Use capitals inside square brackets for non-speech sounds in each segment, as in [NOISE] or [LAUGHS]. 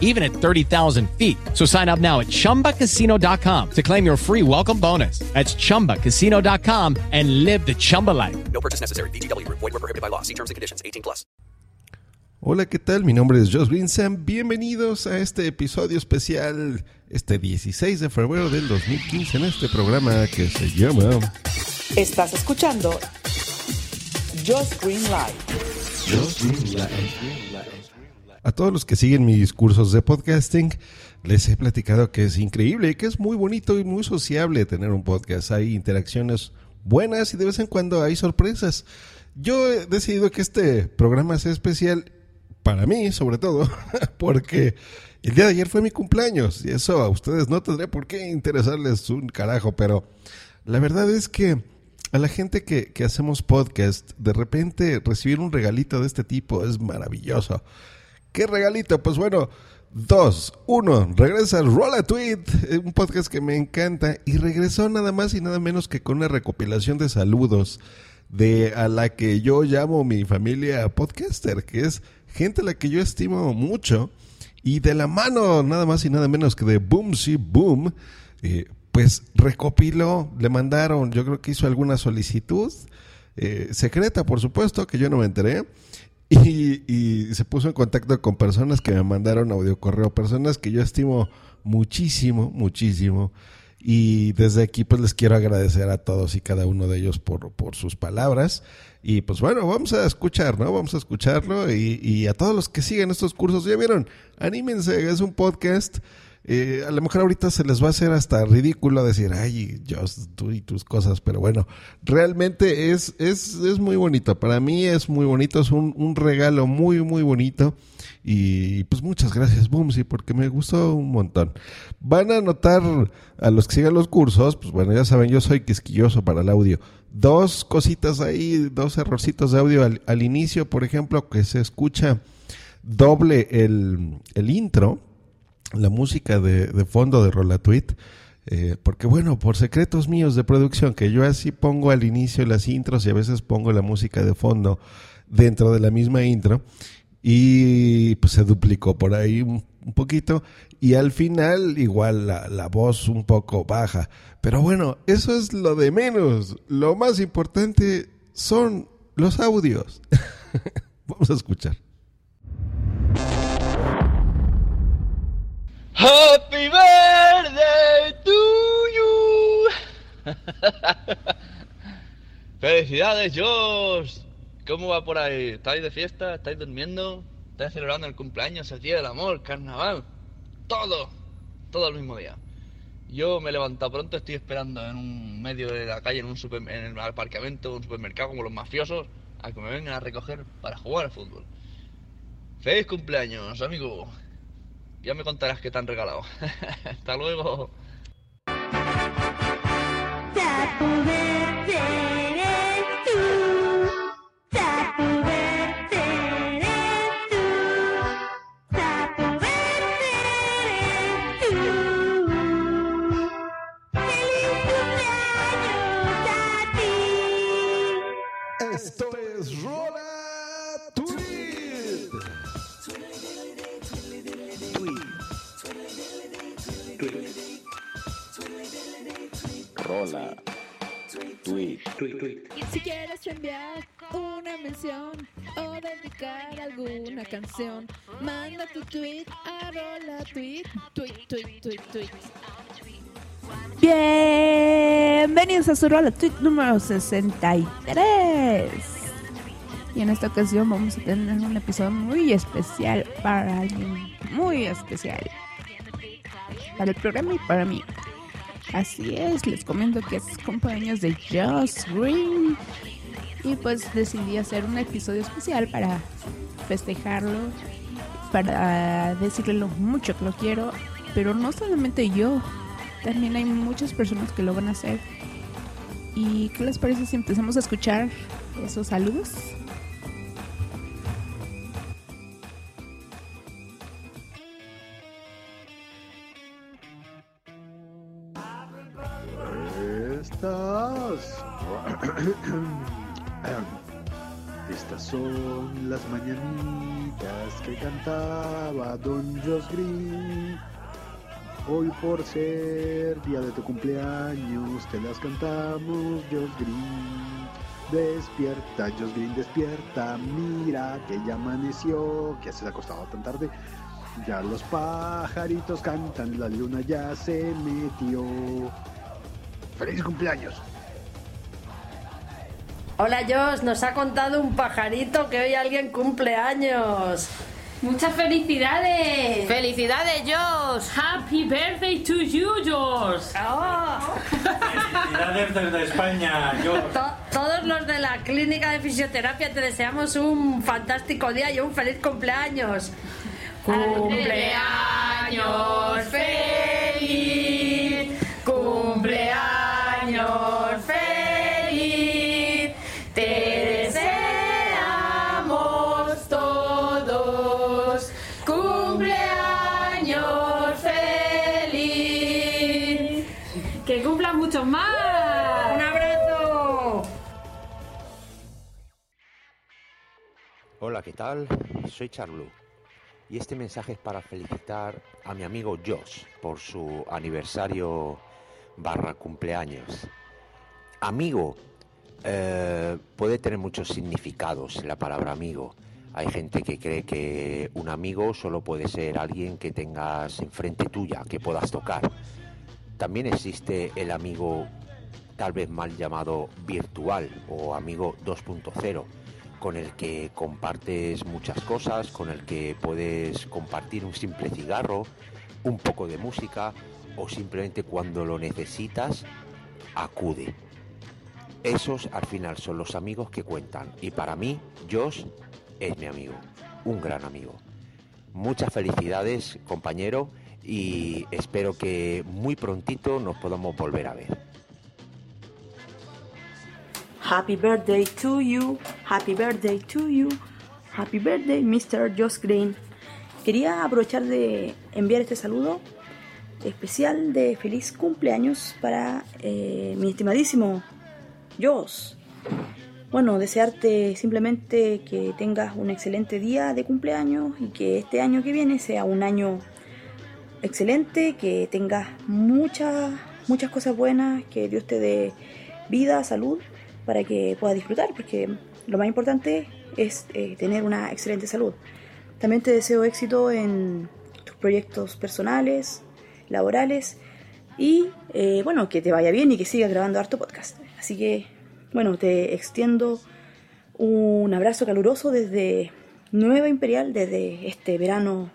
even at 30,000 feet. So sign up now at chumbacasino.com to claim your free welcome bonus. That's chumbacasino.com and live the Chumba life. No purchase necessary. VGW Group. Void were prohibited by law. See terms and conditions. 18 plus. Hola, ¿qué tal? Mi nombre es Josh Vincent. Bienvenidos a este episodio especial, este 16 de febrero del 2015, en este programa que se llama Estás escuchando Just Green Live. A todos los que siguen mis cursos de podcasting, les he platicado que es increíble y que es muy bonito y muy sociable tener un podcast. Hay interacciones buenas y de vez en cuando hay sorpresas. Yo he decidido que este programa sea especial para mí, sobre todo, [LAUGHS] porque el día de ayer fue mi cumpleaños y eso a ustedes no tendría por qué interesarles un carajo, pero la verdad es que a la gente que, que hacemos podcast, de repente recibir un regalito de este tipo es maravilloso. ¿Qué regalito? Pues bueno, dos. Uno, regresa Rolla Tweet, eh, un podcast que me encanta, y regresó nada más y nada menos que con una recopilación de saludos de a la que yo llamo mi familia podcaster, que es gente a la que yo estimo mucho, y de la mano nada más y nada menos que de Boom Si Boom, eh, pues recopiló, le mandaron, yo creo que hizo alguna solicitud, eh, secreta por supuesto, que yo no me enteré, [LAUGHS] y, se puso en contacto con personas que me mandaron audio correo, personas que yo estimo muchísimo, muchísimo. Y desde aquí pues les quiero agradecer a todos y cada uno de ellos por, por sus palabras. Y pues bueno, vamos a escuchar, ¿no? Vamos a escucharlo y, y a todos los que siguen estos cursos, ya vieron, anímense, es un podcast. Eh, a lo mejor ahorita se les va a hacer hasta ridículo decir, ay, Dios, tú y tus cosas, pero bueno, realmente es, es, es muy bonito. Para mí es muy bonito, es un, un regalo muy, muy bonito. Y pues muchas gracias, Boomsy, porque me gustó un montón. Van a notar a los que sigan los cursos, pues bueno, ya saben, yo soy quisquilloso para el audio. Dos cositas ahí, dos errorcitos de audio al, al inicio, por ejemplo, que se escucha doble el, el intro la música de, de fondo de Rolatweet. Eh, porque bueno, por secretos míos de producción, que yo así pongo al inicio las intros y a veces pongo la música de fondo dentro de la misma intro. Y pues se duplicó por ahí un, un poquito. Y al final igual la, la voz un poco baja. Pero bueno, eso es lo de menos. Lo más importante son los audios. [LAUGHS] Vamos a escuchar. Happy birthday to you. [LAUGHS] Felicidades, Josh. ¿Cómo va por ahí? ¿Estáis de fiesta? ¿Estáis durmiendo? ¿Estáis celebrando el cumpleaños, el día del amor, carnaval? Todo, todo el mismo día. Yo me he levantado pronto, estoy esperando en un medio de la calle, en un super, aparcamiento un supermercado como los mafiosos, a que me vengan a recoger para jugar al fútbol. ¡Feliz cumpleaños, amigo! Ya me contarás qué te han regalado. [LAUGHS] Hasta luego. Rola. Tweet. Si quieres enviar una mención o dedicar alguna canción, manda tu tweet a rola tweet, tweet, tweet, tweet, tweet. Bienvenidos a su rola tweet número 63. Y en esta ocasión vamos a tener un episodio muy especial para alguien muy especial. Para el programa y para mí. Así es, les comento que es cumpleaños de Joss Green. Y pues decidí hacer un episodio especial para festejarlo, para decirle lo mucho que lo quiero. Pero no solamente yo, también hay muchas personas que lo van a hacer. ¿Y qué les parece si empezamos a escuchar esos saludos? Las mañanitas que cantaba Don Josh Green. Hoy por ser día de tu cumpleaños te las cantamos Josh Green. Despierta, Josh Green, despierta, mira que ya amaneció, que se ha acostado tan tarde. Ya los pajaritos cantan, la luna ya se metió. ¡Feliz cumpleaños! Hola Josh, nos ha contado un pajarito que hoy alguien cumple años. ¡Muchas felicidades! ¡Felicidades, Josh! ¡Happy birthday to you, Josh! Oh. Felicidades desde España, Josh. To- todos los de la clínica de fisioterapia te deseamos un fantástico día y un feliz cumpleaños. ¡Cumpleaños feliz! ¡Que cumplan muchos más! ¡Un abrazo! Hola, ¿qué tal? Soy Charlu y este mensaje es para felicitar a mi amigo Josh por su aniversario barra cumpleaños. Amigo eh, puede tener muchos significados la palabra amigo. Hay gente que cree que un amigo solo puede ser alguien que tengas enfrente tuya, que puedas tocar. También existe el amigo tal vez mal llamado virtual o amigo 2.0 con el que compartes muchas cosas, con el que puedes compartir un simple cigarro, un poco de música o simplemente cuando lo necesitas, acude. Esos al final son los amigos que cuentan y para mí Josh es mi amigo, un gran amigo. Muchas felicidades compañero y espero que muy prontito nos podamos volver a ver. Happy birthday to you, happy birthday to you, happy birthday Mr. Josh Green. Quería aprovechar de enviar este saludo especial de feliz cumpleaños para eh, mi estimadísimo Josh. Bueno, desearte simplemente que tengas un excelente día de cumpleaños y que este año que viene sea un año excelente, que tengas muchas, muchas cosas buenas, que Dios te dé vida, salud, para que puedas disfrutar, porque lo más importante es eh, tener una excelente salud. También te deseo éxito en tus proyectos personales, laborales y eh, bueno, que te vaya bien y que sigas grabando harto podcast. Así que bueno, te extiendo un abrazo caluroso desde Nueva Imperial, desde este verano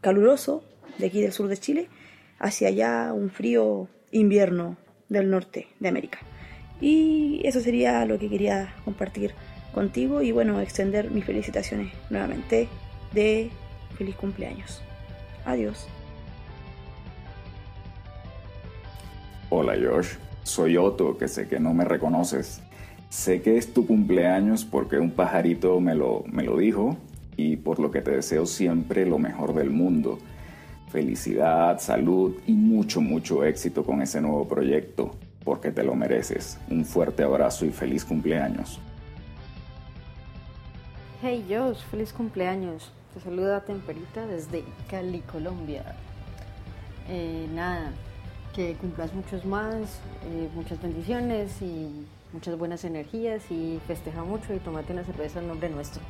caluroso de aquí del sur de Chile, hacia allá un frío invierno del norte de América. Y eso sería lo que quería compartir contigo y bueno, extender mis felicitaciones nuevamente de feliz cumpleaños. Adiós. Hola Josh, soy Otto, que sé que no me reconoces. Sé que es tu cumpleaños porque un pajarito me lo, me lo dijo y por lo que te deseo siempre lo mejor del mundo. Felicidad, salud y mucho, mucho éxito con ese nuevo proyecto, porque te lo mereces. Un fuerte abrazo y feliz cumpleaños. Hey Josh, feliz cumpleaños. Te saluda Temperita desde Cali, Colombia. Eh, nada, que cumplas muchos más, eh, muchas bendiciones y muchas buenas energías y festeja mucho y tomate una cerveza en nombre nuestro.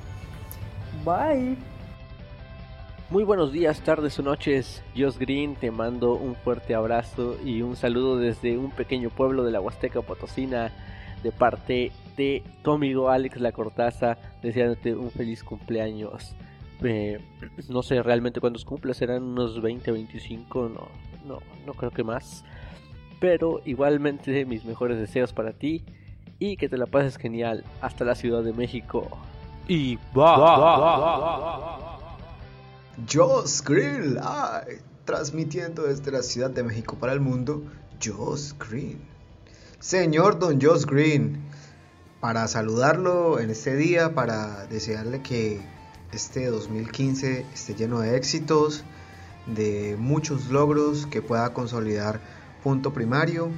Bye. Muy buenos días, tardes o noches. Josh Green, te mando un fuerte abrazo y un saludo desde un pequeño pueblo de la Huasteca Potosina de parte de tu amigo Alex La Cortaza, deseándote un feliz cumpleaños. Eh, no sé realmente cuántos cumples, serán unos 20, 25, no, no, no creo que más. Pero igualmente mis mejores deseos para ti y que te la pases genial hasta la Ciudad de México. Y va. Joss Grill, ay, transmitiendo desde la Ciudad de México para el mundo, Joss Green. Señor Don Joss Green, para saludarlo en este día, para desearle que este 2015 esté lleno de éxitos, de muchos logros, que pueda consolidar punto primario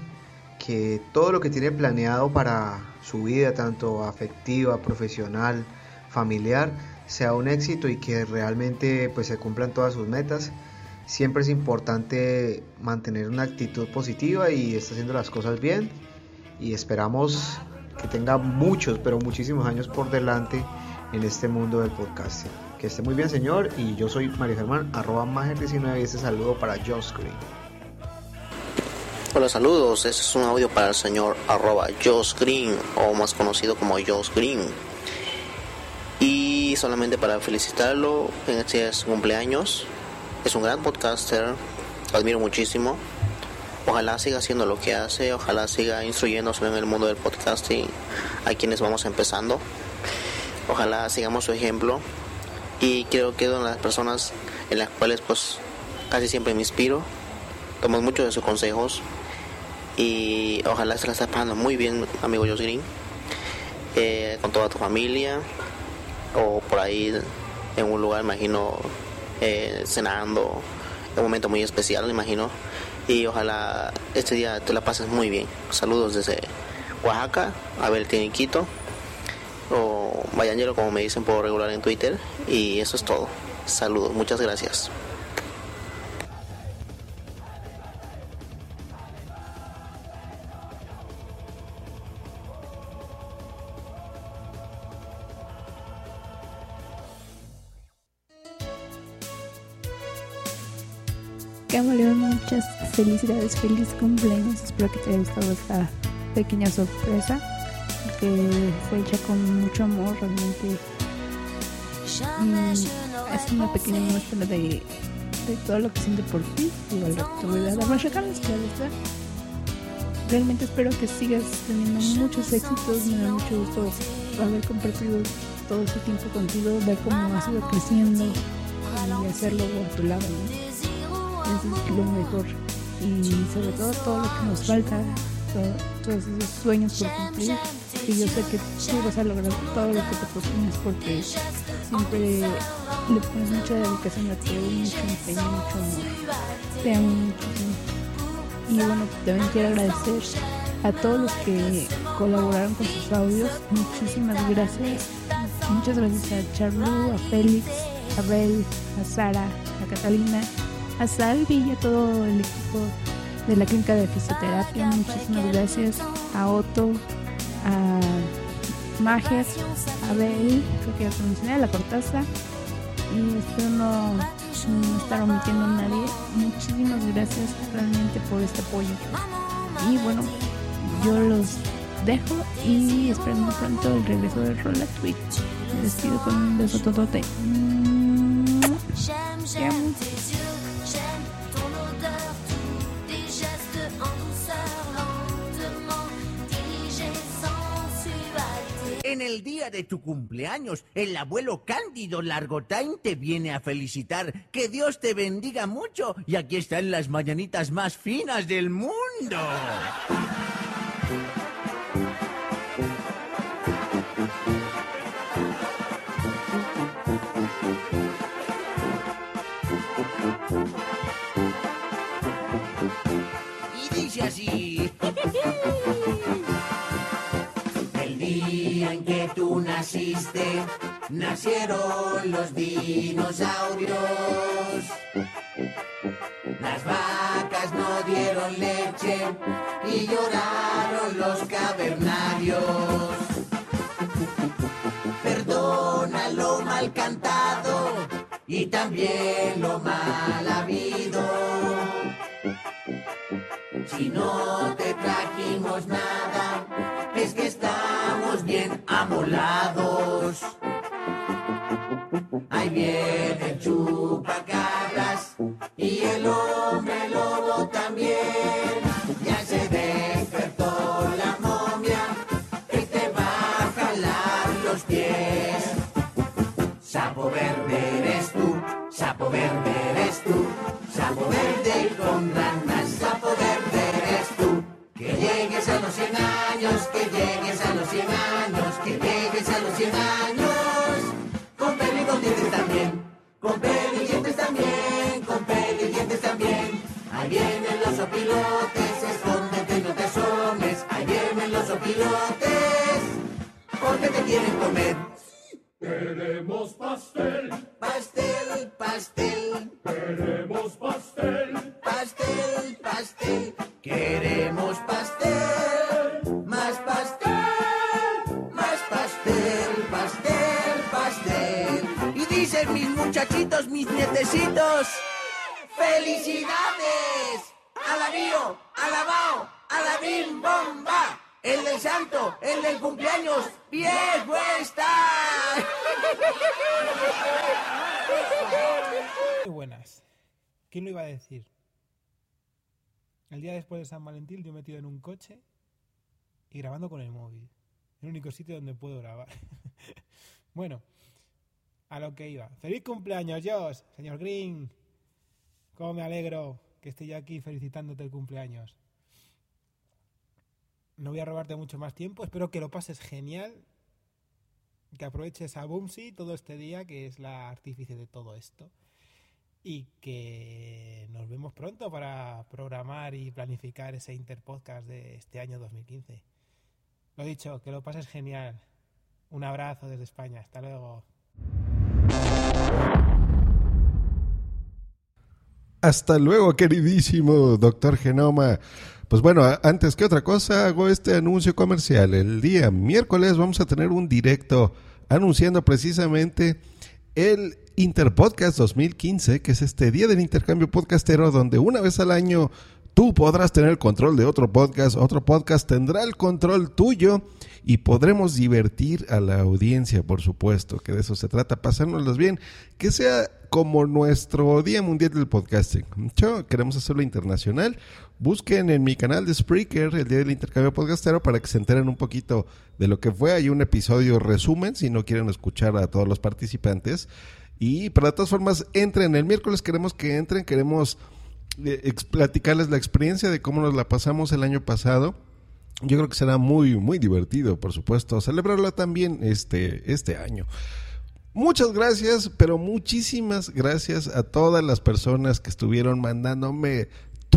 que todo lo que tiene planeado para su vida, tanto afectiva, profesional, familiar, sea un éxito y que realmente pues se cumplan todas sus metas. Siempre es importante mantener una actitud positiva y está haciendo las cosas bien y esperamos que tenga muchos, pero muchísimos años por delante en este mundo del podcasting. Que esté muy bien, señor. Y yo soy Mario Germán, arroba Mager19 y este saludo para Josh Green. Hola, saludos. Este es un audio para el señor arroba Josh Green, o más conocido como Josh Green. Solamente para felicitarlo en este su cumpleaños. Es un gran podcaster, lo admiro muchísimo. Ojalá siga haciendo lo que hace, ojalá siga instruyéndose en el mundo del podcasting a quienes vamos empezando. Ojalá sigamos su ejemplo y creo que es de las personas en las cuales pues casi siempre me inspiro. Tomo muchos de sus consejos y ojalá se la esté pasando muy bien, amigo Josh Green, eh, con toda tu familia o por ahí en un lugar, imagino, eh, cenando, un momento muy especial, imagino. Y ojalá este día te la pases muy bien. Saludos desde Oaxaca, Abel Tiniquito, o Bayanero, como me dicen por regular en Twitter. Y eso es todo. Saludos, muchas gracias. Muchas felicidades, feliz cumpleaños. Espero que te haya gustado esta pequeña sorpresa que fue hecha con mucho amor realmente. Mm, es una pequeña muestra de, de todo lo que siente por ti. Igual te voy a dar más regalos, claro. Realmente espero que sigas teniendo muchos éxitos. Me da mucho gusto haber compartido todo este tiempo contigo, ver cómo has ido creciendo y hacerlo a tu lado. Lo mejor. Y sobre todo todo lo que nos falta, todo- todos esos sueños por cumplir. Y yo sé que tú vas a lograr todo lo que te propones porque siempre le pones mucha dedicación a todo, mucho empeño, mucho amor. Te amo muchísimo. Y bueno, también quiero agradecer a todos los que colaboraron con sus audios. Muchísimas gracias. Muchas gracias a Charlu, a Félix, a Bel, a Sara, a Catalina, a Salvi y a todo el equipo de la clínica de fisioterapia. Muchísimas gracias a Otto, a Majer, a Bel, creo que ya mencioné, a la Cortaza. Y espero no, no estar omitiendo a nadie. Muchísimas gracias realmente por este apoyo. Y bueno, yo los dejo y espero muy pronto el regreso de Rola Twitch. Me despido con un beso totote. Te amo. En el día de tu cumpleaños, el abuelo Cándido Largotain te viene a felicitar. Que Dios te bendiga mucho. Y aquí están las mañanitas más finas del mundo. Que tú naciste, nacieron los dinosaurios. Las vacas no dieron leche y lloraron los cavernarios. Perdona lo mal cantado y también lo mal habido. Si no te trajimos nada, amolados. Ahí viene el chupacabras y el hombre lobo también. Ya se despertó la momia y te va a jalar los pies. Sapo verde eres tú, sapo verde eres tú, sapo verde con ranas, sapo verde eres tú. Que llegues a los 100 años, que llegues a los 100 años, dientes también. Con peli dientes también, con peli dientes también. Ahí vienen los opilotes, escóndete, no te asomes. Ahí vienen los opilotes, porque te quieren comer. Queremos pastel. Pastel, pastel. Queremos pastel. Dicen mis muchachitos, mis nietecitos. ¡Felicidades! ¡Alabío! ¡Alabao! ¡Alabim bomba! El del santo, el del cumpleaños, viejo está. Muy buenas. ¿Quién lo iba a decir? El día después de San Valentín yo metido en un coche y grabando con el móvil. El único sitio donde puedo grabar. [LAUGHS] bueno, a lo que iba. ¡Feliz cumpleaños, Josh! Señor Green. Cómo me alegro que esté yo aquí felicitándote el cumpleaños. No voy a robarte mucho más tiempo. Espero que lo pases genial. Que aproveches a Boomsy todo este día, que es la artífice de todo esto. Y que nos vemos pronto para programar y planificar ese interpodcast de este año 2015. Lo dicho, que lo pases genial. Un abrazo desde España. Hasta luego. Hasta luego, queridísimo doctor Genoma. Pues bueno, antes que otra cosa, hago este anuncio comercial. El día miércoles vamos a tener un directo anunciando precisamente el Interpodcast 2015, que es este día del intercambio podcastero, donde una vez al año tú podrás tener el control de otro podcast, otro podcast tendrá el control tuyo y podremos divertir a la audiencia, por supuesto, que de eso se trata, pasárnoslas bien, que sea como nuestro Día Mundial del Podcasting. Yo queremos hacerlo internacional. Busquen en mi canal de Spreaker el Día del Intercambio Podcastero para que se enteren un poquito de lo que fue. Hay un episodio resumen si no quieren escuchar a todos los participantes. Y pero de todas formas, entren. El miércoles queremos que entren, queremos platicarles la experiencia de cómo nos la pasamos el año pasado. Yo creo que será muy, muy divertido, por supuesto, celebrarlo también este, este año. Muchas gracias, pero muchísimas gracias a todas las personas que estuvieron mandándome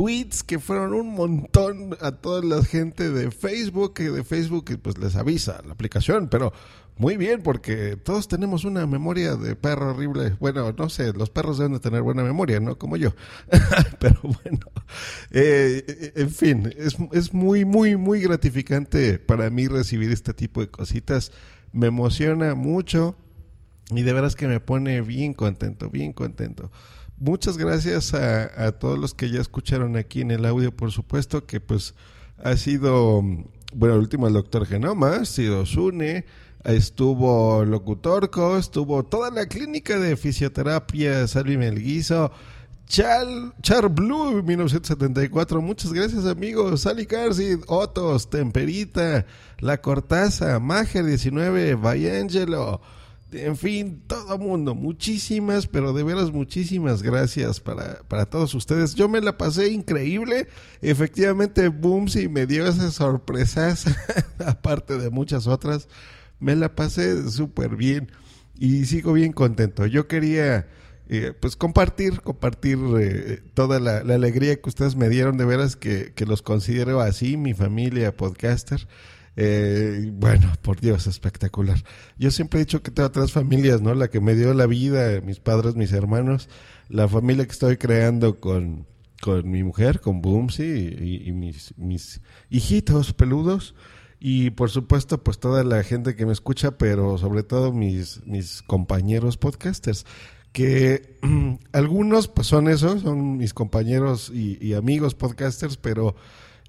tweets, que fueron un montón a toda la gente de Facebook, que de Facebook pues les avisa la aplicación, pero muy bien, porque todos tenemos una memoria de perro horrible. Bueno, no sé, los perros deben de tener buena memoria, ¿no? Como yo. [LAUGHS] pero bueno, eh, en fin, es, es muy, muy, muy gratificante para mí recibir este tipo de cositas. Me emociona mucho. Y de veras que me pone bien contento, bien contento. Muchas gracias a, todos los que ya escucharon aquí en el audio, por supuesto, que pues ha sido, bueno, el último el doctor Genoma, ha sido Sune, estuvo Locutorco, estuvo toda la clínica de fisioterapia Salvi Melguizo, Char, Char Blue 1974, muchas gracias amigos, Sally Carsid, Otos, Temperita, La Cortaza, Mager 19, Vayangelo, en fin, todo mundo, muchísimas, pero de veras muchísimas gracias para, para todos ustedes. Yo me la pasé increíble. Efectivamente, Boomsy me dio esas sorpresas, [LAUGHS] aparte de muchas otras. Me la pasé súper bien y sigo bien contento. Yo quería, eh, pues, compartir, compartir eh, toda la, alegría que ustedes me dieron. De veras que, que los considero así, mi familia podcaster. Eh, bueno, por Dios, espectacular. Yo siempre he dicho que tengo tres familias, ¿no? La que me dio la vida, mis padres, mis hermanos, la familia que estoy creando con, con mi mujer, con Boomsy y, y mis, mis hijitos peludos. Y por supuesto, pues toda la gente que me escucha, pero sobre todo mis, mis compañeros podcasters que [CLEARS THROAT] algunos pues son esos, son mis compañeros y amigos podcasters, pero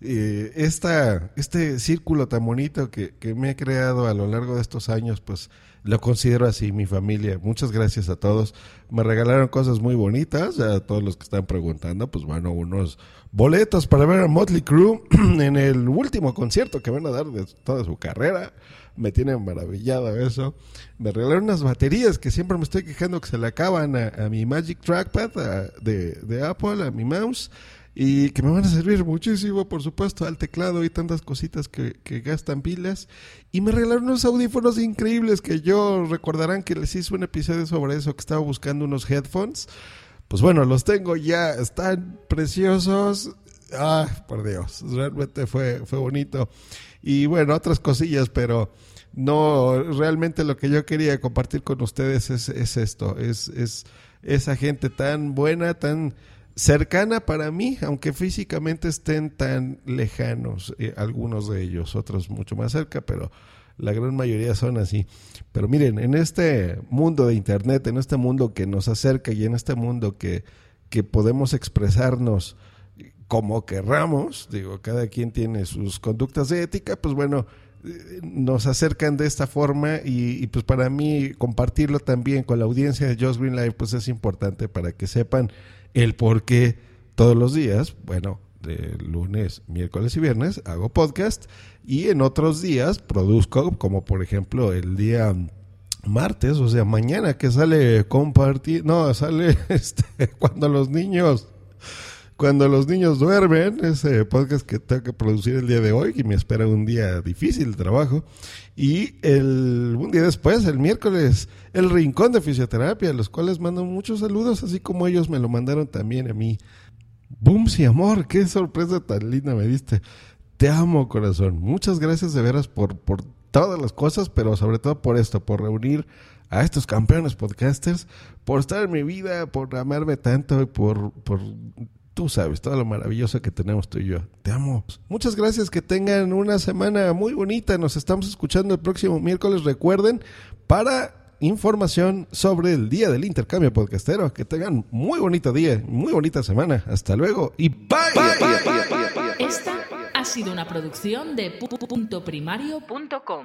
eh, esta, este círculo tan bonito que, que me he creado a lo largo de estos años, pues lo considero así, mi familia. Muchas gracias a todos. Me regalaron cosas muy bonitas, a todos los que están preguntando, pues bueno, unos boletos para ver a Motley Crue [CLEARS THROAT] en el último concierto que van a dar de toda su carrera. Me tiene maravillado eso. Me regalaron unas baterías que siempre me estoy quejando que se le acaban a, a mi Magic Trackpad a- de, de Apple, a mi mouse y que me van a servir muchísimo, por supuesto, al teclado y tantas cositas que, que gastan pilas. Y me regalaron unos audífonos increíbles que yo recordarán que les hice un episodio sobre eso, que estaba buscando unos headphones. Pues bueno, los tengo ya, están preciosos. Ah, por Dios, realmente fue, fue bonito. Y bueno, otras cosillas, pero no, realmente lo que yo quería compartir con ustedes es, es esto, es, es esa gente tan buena, tan cercana para mí, aunque físicamente estén tan lejanos, eh, algunos de ellos, otros mucho más cerca, pero la gran mayoría son así. Pero miren, en este mundo de Internet, en este mundo que nos acerca y en este mundo que, que podemos expresarnos como querramos, digo, cada quien tiene sus conductas de ética, pues bueno, nos acercan de esta forma y, y, pues para mí compartirlo también con la audiencia de Just Green Live pues es importante para que sepan el por qué todos los días, bueno, de lunes, miércoles y viernes hago podcast y en otros días produzco, como por ejemplo el día martes, o sea, mañana que sale compartir, no, sale [LAUGHS] este, cuando los niños cuando los niños duermen, ese podcast que tengo que producir el día de hoy, y me espera un día difícil de trabajo. Y el, un día después, el miércoles, el Rincón de Fisioterapia, a los cuales mando muchos saludos, así como ellos me lo mandaron también a mí. y amor, qué sorpresa tan linda me diste. Te amo, corazón. Muchas gracias de veras por, por todas las cosas, pero sobre todo por esto, por reunir a estos campeones podcasters, por estar en mi vida, por amarme tanto y por tú sabes todo lo maravilloso que tenemos tú y yo. Te amo. Muchas gracias, que tengan una semana muy bonita. Nos estamos escuchando el próximo miércoles. Recuerden, para información sobre el día del intercambio podcastero, que tengan muy bonito día, muy bonita semana. Hasta luego y bye. Esta ha sido una producción de puntoprimario.com.